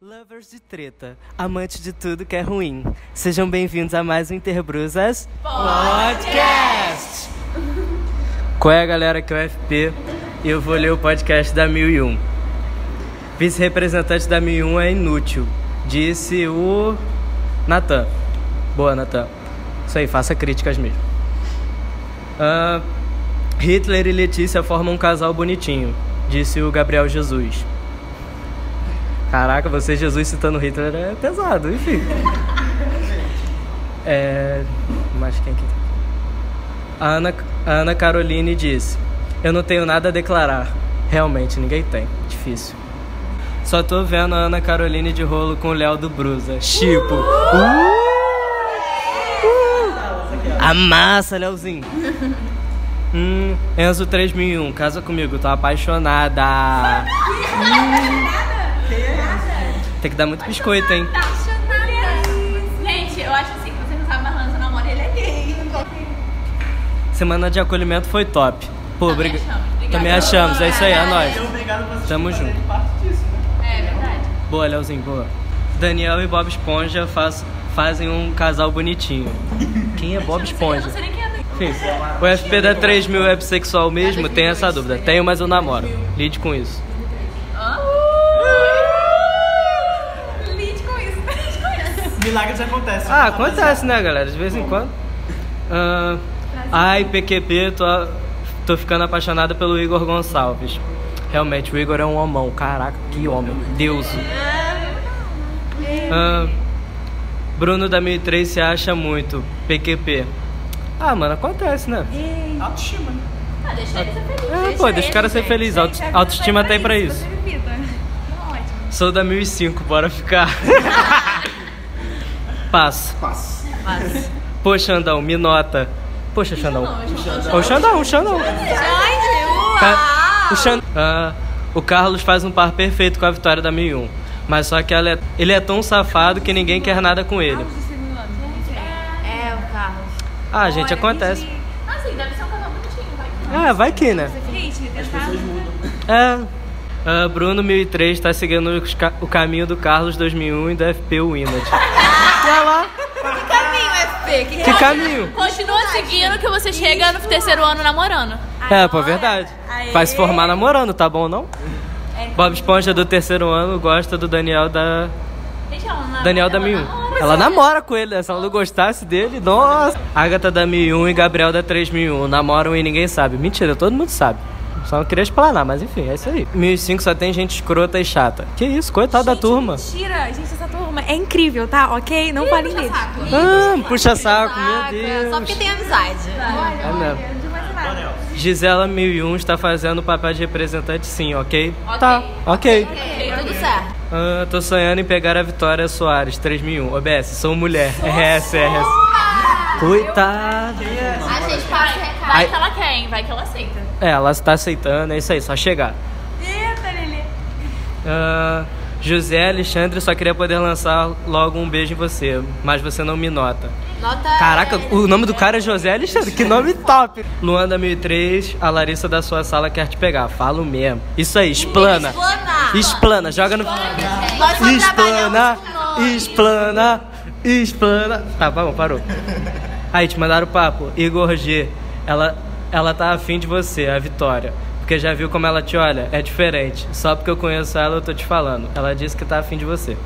Lovers de treta, amantes de tudo que é ruim. Sejam bem-vindos a mais um Interbrusas Podcast! Qual é, galera? Aqui é o FP eu vou ler o podcast da 1001. Vice-representante da 1001 é inútil, disse o Natan. Boa, Natan. Isso aí, faça críticas mesmo. Ah, Hitler e Letícia formam um casal bonitinho, disse o Gabriel Jesus. Caraca, você Jesus citando Hitler é pesado, enfim. É. Mas quem que. A Ana, Ana Caroline disse: Eu não tenho nada a declarar. Realmente, ninguém tem. Difícil. Só tô vendo a Ana Caroline de rolo com o Léo do Brusa. Chipo. Uh! Uh! Amassa, Léozinho. Hum, Enzo 3001, casa comigo, tô apaixonada. Tem que dar muito biscoito, hein? Gente, eu acho assim que você não sabe, mas Lança namora ele é gay. Semana de acolhimento foi top. Pô, Também briga- achamos, obrigada. Também achamos, é isso aí, é nóis. Obrigado por Tamo junto. É verdade. Boa, Leozinho, boa. Daniel e Bob Esponja faz- fazem um casal bonitinho. Quem é Bob Eu Esponja? não sei nem. Enfim, o FP da 3000 é bissexual mesmo? Tem essa dúvida. Tenho, mas eu namoro. Lide com isso. Hã? Lide com isso. Lide com isso. Milagres acontecem. Ah, acontece, né, galera? De vez em quando. Ah, ai, PQP, tô, tô ficando apaixonada pelo Igor Gonçalves. Realmente, o Igor é um homão. Caraca, que homem. Deus. Ah, Bruno da 1003 se acha muito. PQP. Ah, mano, acontece, né? Autoestima, né? Ah, deixa ele ser feliz. É, pô, deixa o cara ser feliz. Auto- autoestima tá aí pra isso. Ótimo. Sou da 1005, bora ficar. Passo. Passo. Pô, Xandão, me nota. Poxa, Xandão. Ô, Xandão, Xandão. Ca- O, Ah, o Carlos faz um par perfeito com a vitória da 1001. Mas só que ela é- ele é tão safado que ninguém quer nada com ele. É. Ah, gente, acontece. Assim, deve ser um casal bonitinho, vai que Ah, vai que, né? Gente. É. Ah, Bruno 1003 tá seguindo ca- o caminho do Carlos 2001 e do FP Winnet. Olha lá. Caminho, FP. Que Que caminho? Continua seguindo que você chega no terceiro ano namorando. É, pô, verdade. Vai se formar namorando, tá bom não? Bob Esponja do terceiro ano gosta do Daniel da. Gente, ela não Daniel da ela 1001. namora. Ela namora com ele, né? se ela não gostasse dele, nossa. Agatha da 1001 e Gabriel da 3001 namoram e ninguém sabe. Mentira, todo mundo sabe. Só não queria explanar, mas enfim, é isso aí. 1005 só tem gente escrota e chata. Que isso, coitado da turma. Mentira, gente, essa turma é incrível, tá? Ok? Não falem deles. Ah, puxa saco, meu Deus. Só porque tem amizade. É mesmo. Gisela 1001 está fazendo o papel de representante sim, ok? Tá, ok. Ok, tudo certo. Ah, tô sonhando em pegar a Vitória Soares, 3001. OBS, sou mulher. RS, RS. Coitada. A gente vai, vai Ai. que ela quer, hein? Vai que ela aceita. É, ela está aceitando, é isso aí, só chegar. Eita, Lili. Ah, José Alexandre só queria poder lançar logo um beijo em você, mas você não me nota. Nota. Caraca, o nome do cara é José Alexandre, que nome top! Luan da 1003, a Larissa da sua sala quer te pegar. Falo mesmo. Isso aí, explana. Explanar. Explana, joga no. Explana, nome. explana, explana. Tá, bom, parou. Aí, te mandaram o papo. Igor G. Ela, ela tá afim de você, a Vitória. Porque já viu como ela te olha? É diferente. Só porque eu conheço ela, eu tô te falando. Ela disse que tá afim de você.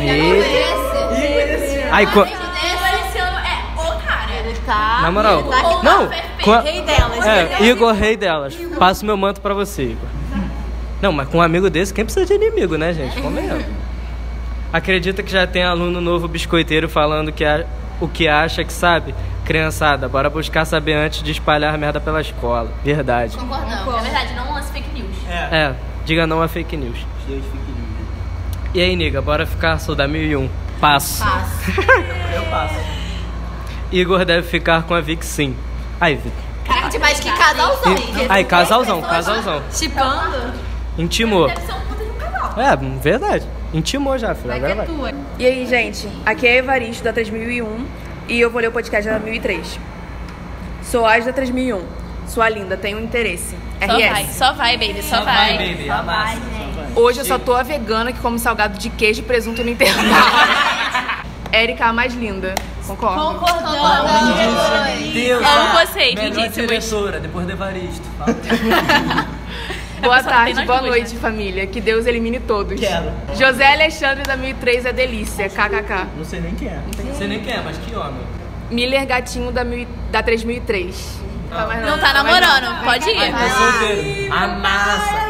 E... Aí, co- tá. na moral. Tá aqui, Não, tá com a- Rei delas. É, Igor, rei delas. Passo meu manto pra você, Igor. Não, mas com um amigo desse, quem precisa de inimigo, né, gente? Convenhamos. Acredita que já tem aluno novo biscoiteiro falando que a- o que acha que sabe? Criançada, bora buscar saber antes de espalhar merda pela escola. Verdade. Concordamos. É verdade, não lance fake news. É. É, diga não a fake news. Os dois fiquem E aí, niga, bora ficar sou da 1001. Passo. Eu passo. Igor deve ficar com a Vic sim. Aí, Vic. Gente, mas que casalzão. Aí, casalzão, casalzão. Chipando. Intimou. Deve ser um puta de um casal. É, verdade. Intimou já, filho. Agora vai. tua. E aí, gente, aqui é Evaristo da 3001 e eu vou ler o podcast da 1003. Soares da 3001. Sua linda, tem um interesse. Só vai, RS. só vai, baby, só, vai. baby, amassa. Hoje eu só tô a vegana que come salgado de queijo e presunto no intervalo. Érica, a mais linda. Concordo. Deus, Amo vocês, lindíssimos. diretora, depois do Evaristo. Boa tarde, boa duas, noite, né? família. Que Deus elimine todos. Quero. José Alexandre da 1003 é delícia. KKK. Não sei nem quem é. Não sei nem quem é, mas que homem. Miller Gatinho da, mil, da 3003. Tá mais Não tá namorando, pode ir. Tá solteiro. Amassa.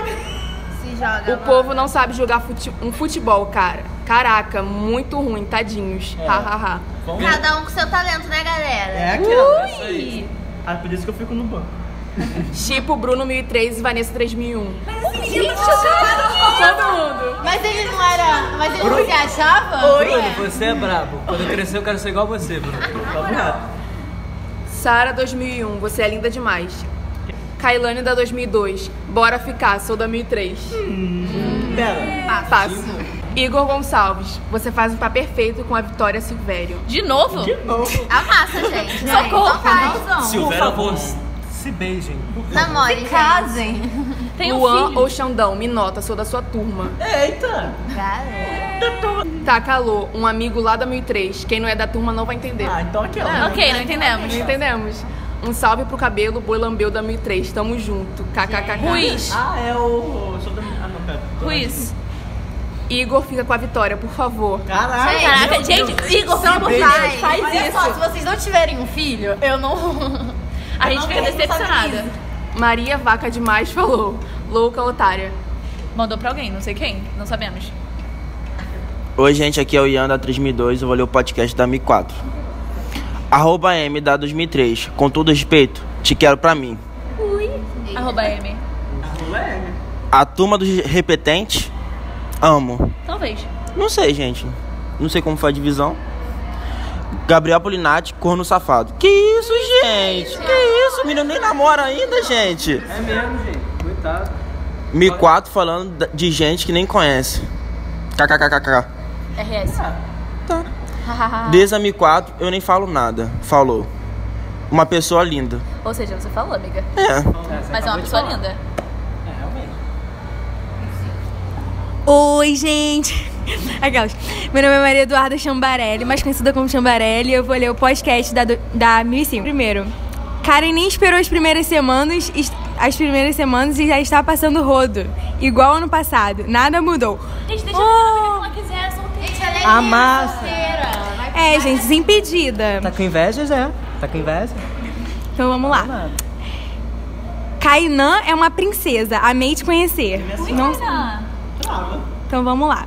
O povo não sabe jogar fute- um futebol, cara. Caraca, muito ruim, tadinhos. É. Hahaha. Vamos Cada um com seu talento, né, galera? É aquela. Isso aí. Ah, por isso que eu fico no banco. Chipo, Bruno 1003 e Vanessa 3001. Mas ele não era. Mas ele não se achava? Bruno, você é brabo. Quando eu crescer, eu quero ser igual você, Bruno. Sara 2001, você é linda demais. Kailane da 2002, bora ficar, sou da 1003. Pera. Passo. Igor Gonçalves, você faz um par perfeito com a Vitória Silvério. De novo? De novo. Amassa, gente. né? Socorro. Então faz. Silvério, vou... Se beijem. Namore, gente. Casem. Tem um Luan filho. ou Xandão, me nota, sou da sua turma. Eita. Galera. Tá, calor, um amigo lá da 1003. Quem não é da turma não vai entender. Ah, então aquela. Ok, não entendemos. Não entendemos? Um salve pro cabelo, boi lambeu da 1003. Tamo junto. KKKK. Ruiz. Ah, é o. eu sou da- Ah, não, pera. Ruiz. Igor fica com a Vitória, por favor. Caraca. Caraca, gente, Igor, pelo amor de. Deus, faz Olha isso. só, se vocês não tiverem um filho, eu não. A gente fica decepcionada. Maria Vaca Demais falou. Louca otária. Mandou pra alguém, não sei quem, não sabemos. Oi, gente, aqui é o Ian da 3002, eu vou ler o podcast da Mi 4. Arroba M da 2003, com todo respeito, te quero pra mim. Arroba M. A turma dos repetentes, amo. Talvez. Não sei, gente, não sei como foi a divisão. Gabriel Polinati, corno safado. Que isso, gente? Que isso, menino nem namora ainda, gente. É mesmo, gente. Coitado. Mi 4 falando de gente que nem conhece. KKKKK. RS. Tá. Desde a Mi 4 eu nem falo nada. Falou. Uma pessoa linda. Ou seja, você falou, amiga. É. Mas é uma pessoa linda. Oi, gente. Aquelas. Meu nome é Maria Eduarda Chambarelli, mais conhecida como Chambarelli. e Eu vou ler o podcast da, da 1005. Primeiro, Karen nem esperou as primeiras semanas, as primeiras semanas e já está passando rodo. Igual ano passado. Nada mudou. Gente, deixa Oh. eu ver o que ela quiser, solteira. É Amassa. solteira. Vai É, gente, desimpedida. Tá com inveja, Zé? Tá com inveja? Então vamos lá. Kainan é uma princesa. Amei te conhecer. Não sei. Ah, Então vamos lá.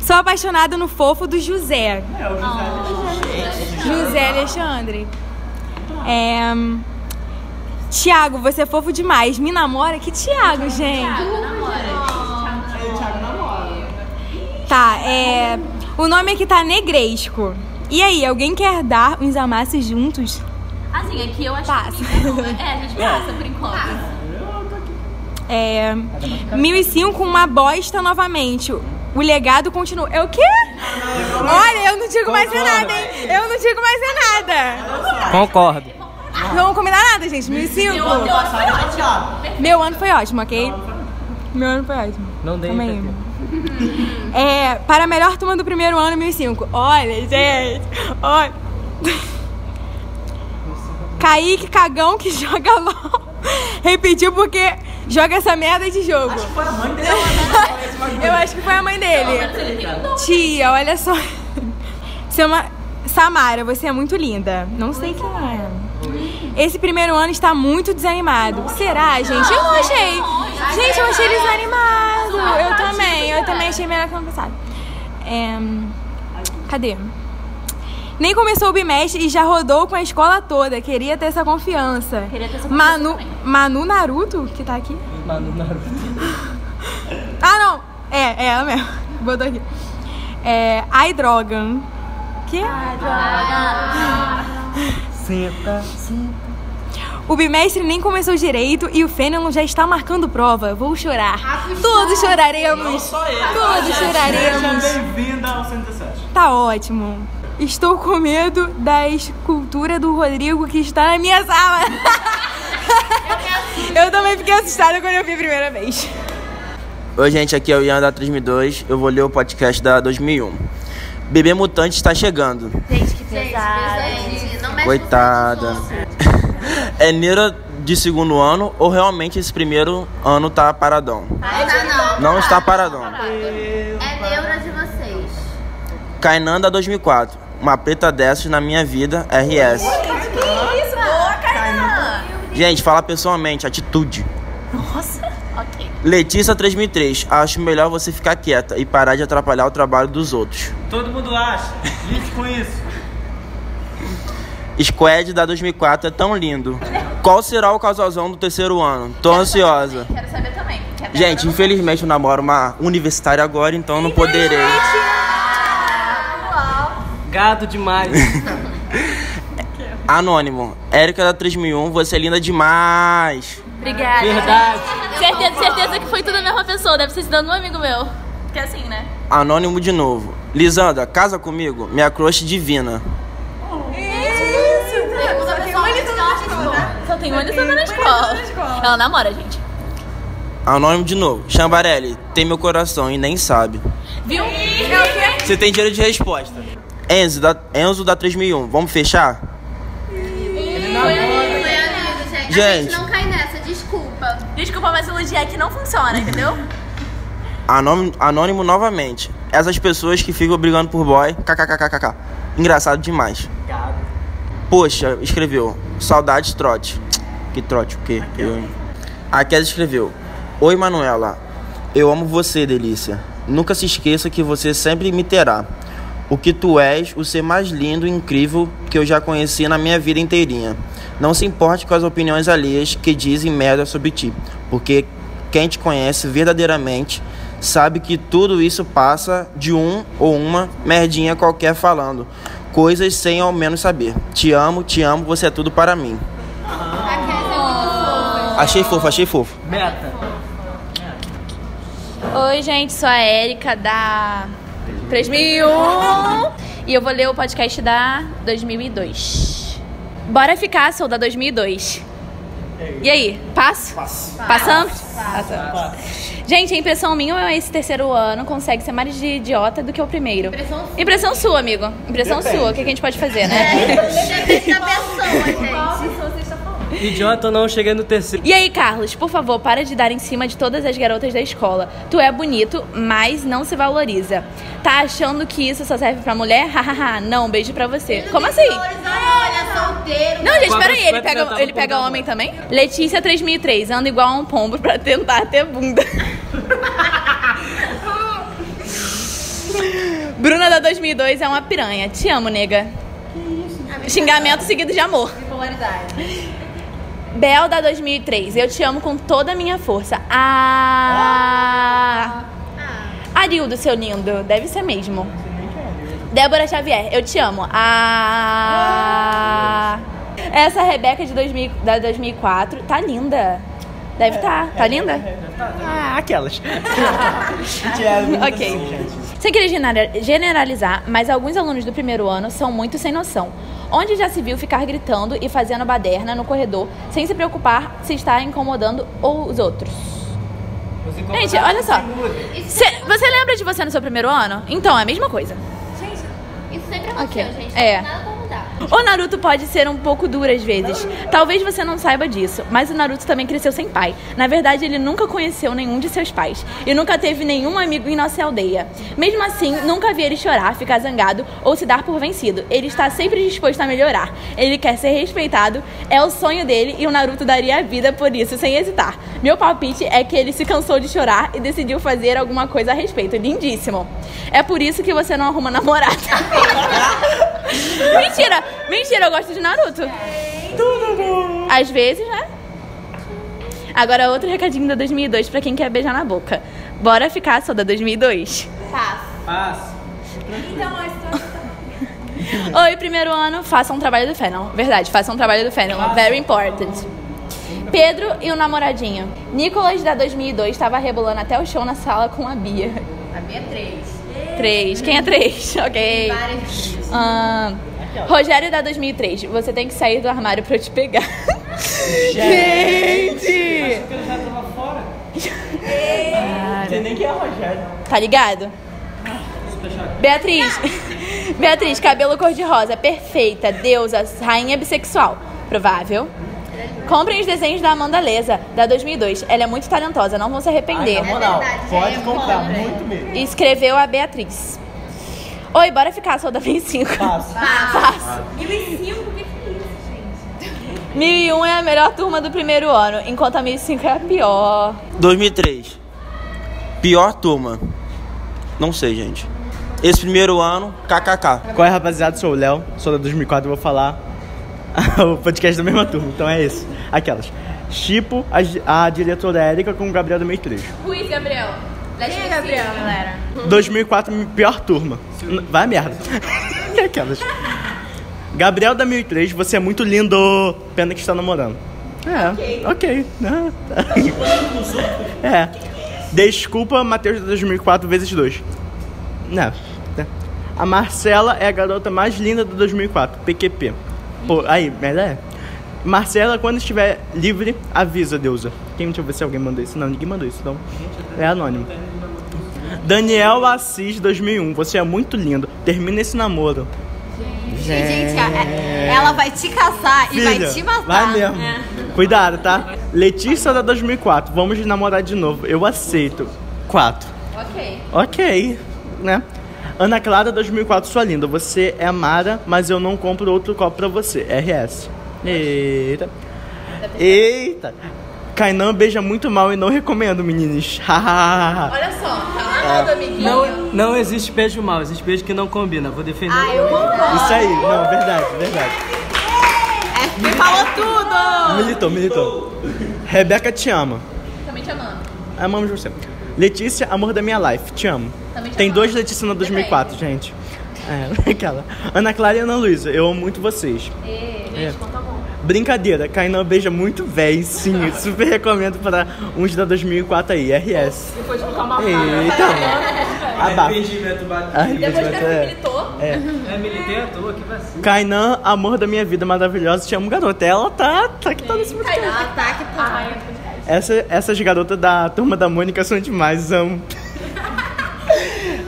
Sou apaixonada no fofo do José. É o José. José Alexandre. É... Tiago, você é fofo demais. Me namora? Que Tiago, gente? Tá, é. O nome aqui tá Negresco. E aí, alguém quer dar uns amassos juntos? Assim, aqui eu acho Passa. que. É, a gente passa por enquanto. É. 1005, uma bosta novamente. O legado continua. É o quê? Olha, eu não digo mais é nada, hein? Eu não digo mais é nada. Concordo. Não vamos combinar nada, gente. 1005. Eu acho que foi ótimo. Meu ano foi ótimo, ok? Meu ano foi ótimo. Não dei. PT. É, para a melhor turma do primeiro ano, 1005. Olha, gente. Olha. Kaique Cagão que joga LOL. Repetiu porque joga essa merda de jogo. Foi a mãe dela. Eu acho que foi a mãe dele. Tia, olha só. Chama Samara, você é muito linda. Não sei quem é. Esse primeiro ano está muito desanimado. Será, gente? Eu não achei. Gente, eu achei ele desanimado. Eu também. Eu também achei melhor que ano passado. É... Cadê? Nem começou o bimestre e já rodou com a escola toda. Queria ter essa confiança. Queria ter essa Manu, confiança também. Manu Naruto, que tá aqui. Mano, Naruto. Ah, não. É, é ela mesmo. Botou aqui. É, Ai, Drogan. Que? Senta. O bimestre nem começou direito e o Fênelon já está marcando prova. Vou chorar. Todos choraremos. Todos choraremos. Seja bem-vinda ao 117. Tá ótimo. Estou com medo da escultura do Rodrigo que está na minha sala. Eu também fiquei assustada quando eu vi a primeira vez. Oi, gente, aqui é o Ian da 3002. Eu vou ler o podcast da 2001. Bebê Mutante está chegando. Gente, que pesado. Gente, não mexe Coitada. com o É neura de segundo ano ou realmente esse primeiro ano tá paradão? Não tá não. Não está paradão. É neura de vocês. Kainan da 2004. Uma preta dessas na minha vida, RS. Isso, boa, Kainan. Gente, fala pessoalmente, atitude. Nossa, ok. Letícia 3003. Acho melhor você ficar quieta e parar de atrapalhar o trabalho dos outros. Todo mundo acha. Lide com isso. Squad da 2004 é tão lindo. Qual será o casalzão do terceiro ano? Tô ansiosa. Quero saber também. Quero Gente, infelizmente eu namoro uma universitária agora, então não poderei. Gado demais. Anônimo. Érica da 3001, você é linda demais. Obrigada. Verdade. Certeza, certeza que foi tudo a mesma pessoa. Deve ser dando um amigo meu. Que é assim, né? Anônimo de novo. Lisandra, casa comigo? Minha crush divina. Só tem uma lição na escola. Ela namora, gente. Anônimo de novo. Chambarelli, tem meu coração e nem sabe. Viu? Você tem direito de resposta. Enzo da, Enzo da 3001, vamos fechar? Gente. A Gente. não cai nessa, desculpa. Desculpa, mas elogiar aqui não funciona, entendeu? Anônimo, anônimo novamente. Essas pessoas que ficam brigando por boy. KKKKK. Engraçado demais. Poxa, escreveu. Saudades trote. Que trote o quê? Eu... A Kézia escreveu. Oi, Manuela. Eu amo você, delícia. Nunca se esqueça que você sempre me terá. O que tu és, o ser mais lindo e incrível que eu já conheci na minha vida inteirinha. Não se importe com as opiniões alheias que dizem merda sobre ti, porque quem te conhece verdadeiramente sabe que tudo isso passa de um ou uma merdinha qualquer falando coisas sem ao menos saber. Te amo, te amo, você é tudo para mim. Achei fofo, achei fofo. Meta. Oi, gente, sou a Erika da 3001 e eu vou ler o podcast da 2002. Bora ficar, sou da 2002. E aí, passo? Passamos? Passamos. Gente, a impressão minha é esse terceiro ano consegue ser mais de idiota do que o primeiro. Impressão sua. Impressão sua, amigo. Impressão sua. O que, a gente pode fazer, né? Depende da pessoa, gente. Idiota ou não, cheguei no terceiro. E aí, Carlos, por favor, para de dar em cima de todas as garotas da escola. Tu é bonito, mas não se valoriza. Tá achando que isso só serve pra mulher? Hahaha, não, beijo pra você. Como assim? Olha, solteiro. Não, gente, peraí, ele pega, ele pega homem também? Letícia 3003, anda igual a um pombo pra tentar ter bunda. Bruna da 2002 é uma piranha. Te amo, nega. Xingamento seguido de amor. Bipolaridade. Bel da 2003, eu te amo com toda a minha força. Ah! Arildo, seu lindo, deve ser mesmo. Débora Xavier, eu te amo. Ah! Essa Rebeca de 2000, da 2004 tá linda. Deve estar. Tá. tá linda? Ah, aquelas. Ok. Sem querer genera- generalizar, mas alguns alunos do primeiro ano são muito sem noção. Onde já se viu ficar gritando e fazendo baderna no corredor sem se preocupar se está incomodando os outros? Gente, olha só. Cê- você lembra de você no seu primeiro ano? Então, é a mesma coisa. Isso sempre aconteceu, Ok. gente. É. O Naruto pode ser um pouco duro às vezes. Talvez você não saiba disso, mas o Naruto também cresceu sem pai. Na verdade, ele nunca conheceu nenhum de seus pais e nunca teve nenhum amigo em nossa aldeia. Mesmo assim, nunca vi ele chorar, ficar zangado ou se dar por vencido. Ele está sempre disposto a melhorar. Ele quer ser respeitado, é o sonho dele e o Naruto daria a vida por isso sem hesitar. Meu palpite é que ele se cansou de chorar e decidiu fazer alguma coisa a respeito. Lindíssimo. É por isso que você não arruma namorada. Mentira! Mentira, eu gosto de Naruto. Às vezes, né? Agora, outro recadinho da 2002 pra quem quer beijar na boca. Bora ficar só da 2002. Passa. Oi, primeiro ano, faça um trabalho do Fennel. Verdade, faça um trabalho do Fennel. Very important. Pedro e o namoradinho. Nicolas, da 2002, estava rebolando até o show na sala com a Bia. A minha é três. Três. Quem é três? Ok. Várias. Ah, Rogério da 2003, você tem que sair do armário pra eu te pegar. Gente! Tem nem que é Rogério. Tá ligado? Beatriz. Beatriz, cabelo cor-de-rosa, perfeita, deusa, rainha bissexual. Provável. Comprem os desenhos da Amanda Leza, da 2002. Ela é muito talentosa, não vão se arrepender. Na moral, verdade, pode é comprar, né? muito mesmo. Escreveu a Beatriz. Oi, bora ficar, sou da 25. Fácil. Fácil. 1005, o que é isso, gente? 1001 é a melhor turma do primeiro ano, enquanto a 1005 é a pior. 2003. Pior turma. Não sei, gente. Esse primeiro ano, kkk. Qual é, rapaziada? Sou o Léo, sou da 2004 e vou falar o podcast da mesma turma. Então é isso. Aquelas. Chipo, a, a diretora Érica com o Gabriel 2003. Ruiz, Gabriel. Quem é Gabriel, galera? 2004, pior turma. N- Vai a merda. Aquelas. Gabriel da 2003, você é muito lindo. Pena que está namorando. É, ok. né? é. Desculpa, Matheus da 2004 vezes 2. Não. né? A Marcela é a garota mais linda do 2004, PQP. Pô, aí, ela é. Marcela, quando estiver livre, avisa, deusa. Quem, deixa eu ver se alguém mandou isso. Não, ninguém mandou isso, então. É anônimo. Daniel Assis 2001, você é muito lindo. Termina esse namoro. Gente, a- ela vai te caçar e vai Filha, te matar. Vai mesmo. É. Cuidado, tá? Letícia da 2004, vamos namorar de novo. Eu aceito. 4. Ok. Ok, né? Ana Clara 2004, sua linda. Você é Mara, mas eu não compro outro copo pra você. RS. Eita. Eita. Kainan beija muito mal e não recomendo, meninos. Olha só, É. calado, amiguinho. Não, não existe beijo mal, existe beijo que não combina. Vou defender. Ah, eu concordo. Isso aí, não, verdade, verdade. Me falou tudo! Militou, militou. Rebeca te ama. Também te amando. Amamos você. Letícia, amor da minha life, te amo. Também te Tem amo. dois Letícia na 2004, gente. É, aquela. Ana Clara e Ana Luísa, eu amo muito vocês. É. Brincadeira, Kainan beija muito véi, sim. Super recomendo para uns da 2004 aí, RS. Depois de colocar uma Eita! Abafa. Arrependimento bateu. Arrependimento, é. Militou. É, militei à toa, que vacilo. Kainan, amor da minha vida maravilhosa, te amo, garota. Ela tá, tá que tá nesse podcast. Ataque tá. Essa, essas garotas da turma da Mônica são demais, amo.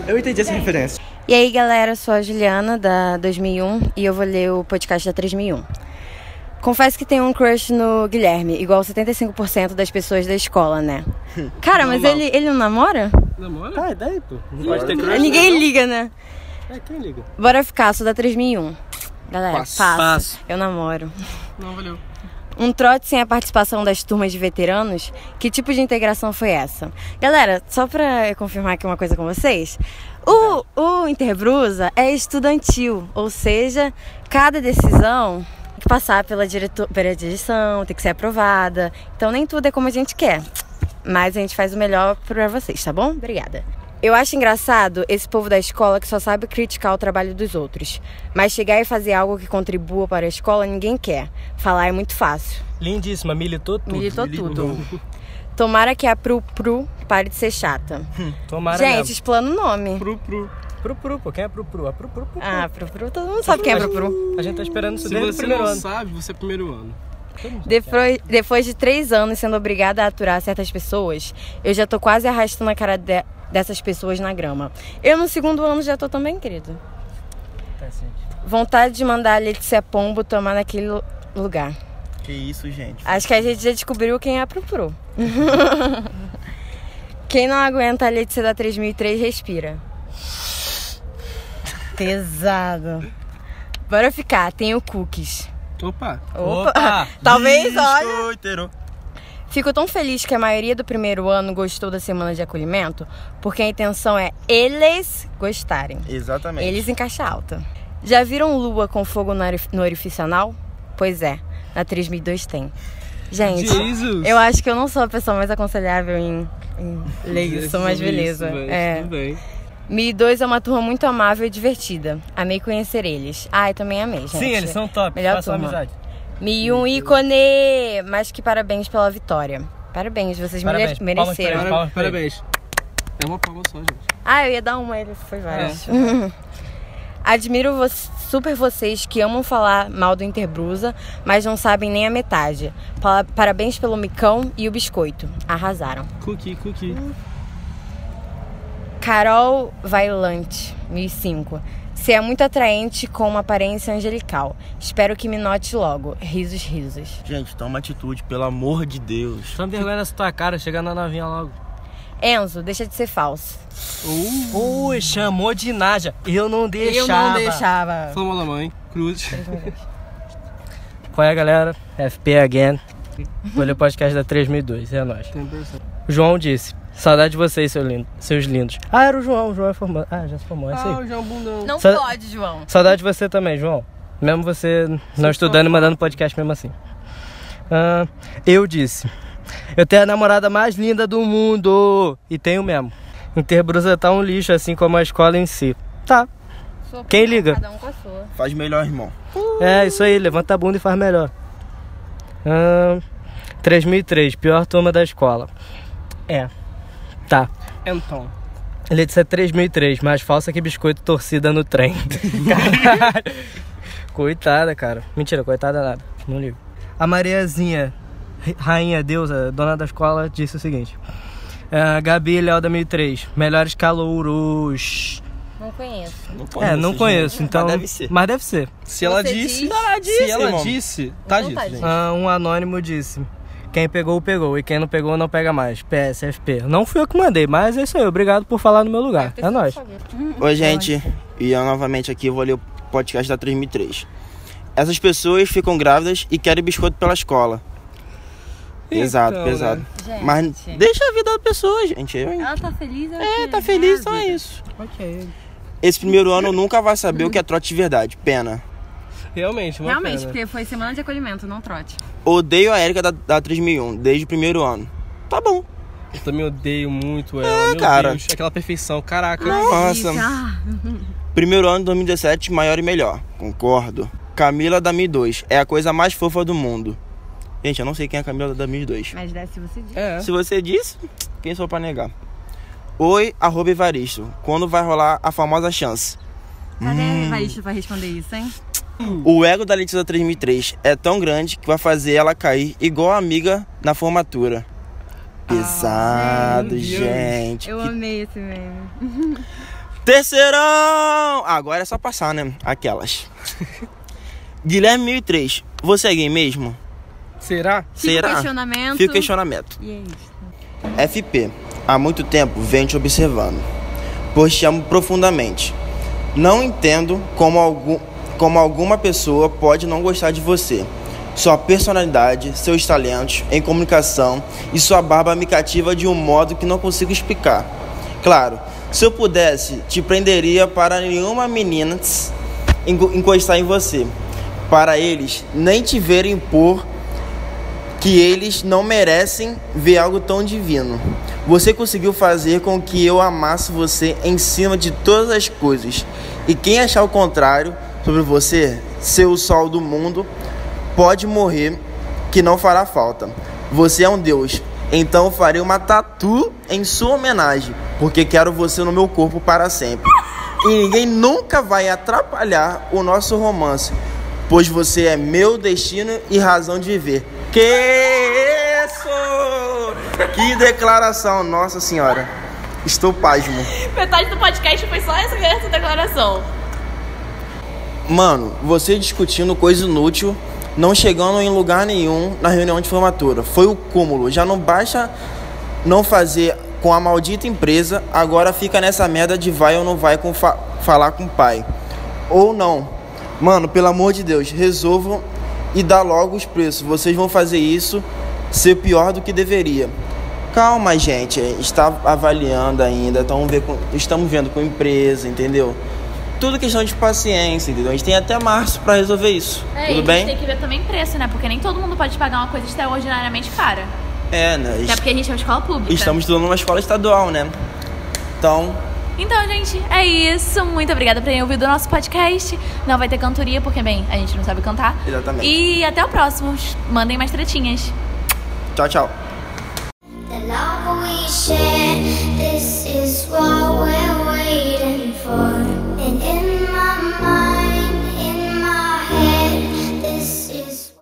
Eu entendi essa referência. E aí, galera, eu sou a Juliana, da 2001, e eu vou ler o podcast da 3001. Confesso que tenho um crush no Guilherme, igual 75% das pessoas da escola, né? Cara, mas ele, ele não namora? Namora? Tá, e daí, pô? Não pode ter crush. Ninguém liga, né? É, quem liga? Bora ficar, sou da 3001. Galera, Passo. Eu namoro. Não, valeu. Um trote sem a participação das turmas de veteranos? Que tipo de integração foi essa? Galera, só pra confirmar aqui uma coisa com vocês. O, o Interbrusa é estudantil, ou seja, cada decisão tem passar pela, direto, pela direção, tem que ser aprovada. Então nem tudo é como a gente quer. Mas a gente faz o melhor pra vocês, tá bom? Obrigada. Eu acho engraçado esse povo da escola que só sabe criticar o trabalho dos outros. Mas chegar e fazer algo que contribua para a escola ninguém quer. Falar é muito fácil. Lindíssima, militou tudo. Militou tudo. Tomara que a Pru Pru pare de ser chata. Tomara Gente, mesmo. explana o nome. Pru, pru. Pru, pru, pô. Quem é pru? A pru, pru, pru. Ah, Pru Pru, todo mundo sabe quem é Pru Pru. A gente tá esperando isso Se desde o você primeiro não ano. sabe, você é primeiro ano. Depois, depois de três anos sendo obrigada a aturar certas pessoas, eu já tô quase arrastando a cara de- dessas pessoas na grama. Eu no segundo ano já tô também, querido. Tá, gente. Vontade de mandar a Letícia Pombo tomar naquele lu- lugar. Que isso, gente. Acho que a gente já descobriu quem é a Pru Pru. Quem não aguenta a Letícia da 3003, respira. Pesado. Bora ficar, tem o cookies. Opa, Opa! Talvez, olha. Fico tão feliz que a maioria do primeiro ano gostou da semana de acolhimento, porque a intenção é eles gostarem. Exatamente. Eles em caixa alta. Já viram lua com fogo no orif- no orifício anal? Pois é, na 3002 tem. Gente, Jesus. eu acho que eu não sou a pessoa mais aconselhável em, em ler isso, mas Isso, beleza. mas É. Tudo bem. Mi 2 é uma turma muito amável e divertida. Amei conhecer eles. Ai, também amei, gente. Sim, eles são top. Melhor Façam turma. amizade. Mi um ícone! Mas que parabéns pela vitória. Parabéns, vocês Parabéns. mere- Palmas mereceram. palmas pra parabéns. É uma palma só, gente. Ah, eu ia dar uma, ele foi várias. Admiro vo super vocês que amam falar mal do Interbrusa, mas não sabem nem a metade. Pa parabéns pelo micão e o biscoito. Arrasaram. Cookie, cookie. Carol Vailante, 1005. Você é muito atraente com uma aparência angelical. Espero que me note logo. Risos, risos. Gente, toma atitude, pelo amor de Deus. Toma vergonha nessa tua cara, chega na novinha logo. Enzo, deixa de ser falso. Ui, chamou de Nádia. Eu não deixava. Eu não deixava. Falou mal da mãe. Cruz. Qual é, galera? FP again. Olha o podcast da 3002, é nóis. O João disse: Saudade de vocês, seu lindo, seus lindos. Ah, era o João, o João é formado. Ah, já se formou, é isso Ah, aí. o João Bundão. Não Sa- pode, João. Saudade de você também, João. Mesmo você não estudando e mandando podcast mesmo assim. Ah, eu disse: Eu tenho a namorada mais linda do mundo. E tenho mesmo. Interbrusa tá um lixo, assim como a escola em si. Tá. Quem liga? Cada um com a sua. Faz melhor, irmão. É, isso aí, levanta a bunda e faz melhor. Ah, 3003, pior turma da escola. É. Tá. Então. Ele disse é 3003, mais falsa que biscoito torcida no trem. Caralho. Coitada, cara. Mentira, coitada nada. Não ligo. A Mariazinha, ri- rainha, deusa, dona da escola, disse o seguinte. Ah, Gabi Léo da 1003, melhores calouros. Não conheço. Não É, não conheço, então. Mas deve ser. Mas deve ser. Se ela disse. diz? Ela disse, Se ela irmão. disse, tá Então dito, tá gente. Ah, um anônimo disse: Quem pegou, pegou. E quem não pegou, não pega mais. PSFP. Não fui eu que mandei, mas é isso aí. Obrigado por falar no meu lugar. É nóis. Oi, gente. E eu novamente aqui vou ler o podcast da 3003. Essas pessoas ficam grávidas e querem biscoito pela escola. Pesado, Então, pesado. né? Gente. Mas deixa a vida da pessoa, gente. Ela tá feliz? É, tá feliz, então é isso. Ok. Esse primeiro ano nunca vai saber o que é trote de verdade. Pena. Realmente, uma Realmente, pena. porque foi semana de acolhimento, não trote. Odeio a Erika da, da 3001 desde o primeiro ano. Tá bom. Eu também odeio muito ela. Meu cara. Deus, aquela perfeição. Caraca. Nossa. Ah, Primeiro ano de 2017, maior e melhor. Concordo. Camila da 1002 é a coisa mais fofa do mundo. Gente, eu não sei quem é a Camila da 1002. mas deve se você diz. É. Se você disse, quem sou pra negar? Oi, arroba Evaristo. Quando vai rolar a famosa chance? Cadê Hum. a Evaristo pra responder isso, hein? O ego da Letícia 3003 é tão grande que vai fazer ela cair igual a amiga na formatura. Pesado, meu Deus. gente. Eu Que amei esse meme. Terceirão! Agora é só passar, né? Aquelas. Guilherme 1003, você é gay mesmo? Será? Fica Será? questionamento. Fica o questionamento. E é isso. FP, há muito tempo venho te observando, pois te amo profundamente. Não entendo como, algum, como alguma pessoa pode não gostar de você. Sua personalidade, seus talentos em comunicação e sua barba me cativa de um modo que não consigo explicar. Claro, se eu pudesse, te prenderia para nenhuma menina encostar em você. Para eles nem te verem por que eles não merecem ver algo tão divino. Você conseguiu fazer com que eu amasse você em cima de todas as coisas. E quem achar o contrário sobre você, ser o sol do mundo, pode morrer, que não fará falta. Você é um deus. Então farei uma tatu em sua homenagem, porque quero você no meu corpo para sempre. E ninguém nunca vai atrapalhar o nosso romance, pois você é meu destino e razão de viver. Que isso! Que declaração, nossa senhora. Estou pasmo. Metade do podcast foi só essa declaração. Mano, você discutindo coisa inútil, não chegando em lugar nenhum na reunião de formatura. Foi o cúmulo. Já não basta não fazer com a maldita empresa, agora fica nessa merda de vai ou não vai com fa- falar com o pai. Ou não. Mano, pelo amor de Deus, resolvam e dá logo os preços. Vocês vão fazer isso ser pior do que deveria. Calma, gente. Está avaliando ainda. Estamos vendo com empresa, entendeu? Tudo questão de paciência, entendeu? A gente tem até março pra resolver isso. É, e Tudo a gente bem? tem que ver também preço, né? Porque nem todo mundo pode pagar uma coisa extraordinariamente cara. É, né? Até porque a gente é uma escola pública. Estamos estudando numa escola estadual, né? Então, Então, gente, é isso. Muito obrigada por terem ouvido o nosso podcast. Não vai ter cantoria, porque, bem, a gente não sabe cantar. Exatamente. E até o próximo. Mandem mais tretinhas. tchau, tchau. The love we share, this is what we're waiting for.